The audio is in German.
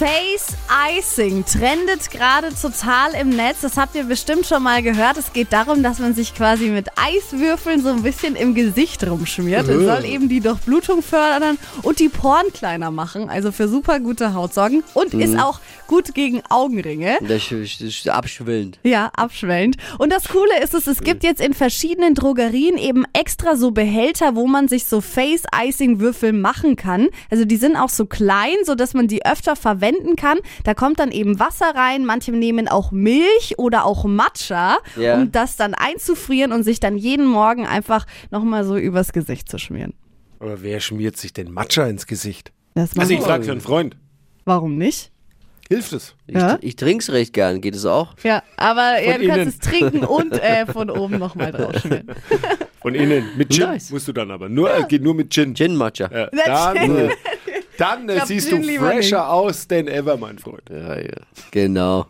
Face Icing trendet gerade total im Netz. Das habt ihr bestimmt schon mal gehört. Es geht darum, dass man sich quasi mit Eiswürfeln so ein bisschen im Gesicht rumschmiert. Es soll eben die Durchblutung fördern und die Poren kleiner machen. Also für super gute Haut sorgen. Und ist auch gut gegen Augenringe. Das ist, abschwellend. Ja, abschwellend. Und das Coole ist es, es gibt jetzt in verschiedenen Drogerien eben extra so Behälter, wo man sich so Face-Icing-Würfel machen kann. Also die sind auch so klein, so dass man die öfter verwenden kann. Da kommt dann eben Wasser rein. Manche nehmen auch Milch oder auch Matcha, Ja. um das dann einzufrieren und sich dann jeden Morgen einfach nochmal so übers Gesicht zu schmieren. Aber wer schmiert sich denn Matcha ins Gesicht? Das Also ich frage für einen Freund. Warum nicht? Hilft es? Ich, Ja? ich trink's recht gern. Geht es auch? Ja, aber ja, du innen. kannst es trinken und äh, von oben nochmal draufschmieren. Von innen. Mit Gin Nice. musst du dann aber. Nur, äh, geht nur mit Gin. Gin Matcha. Ja, dann dann äh, siehst du fresher aus denn ever, mein Freund. Ja, ja. Genau.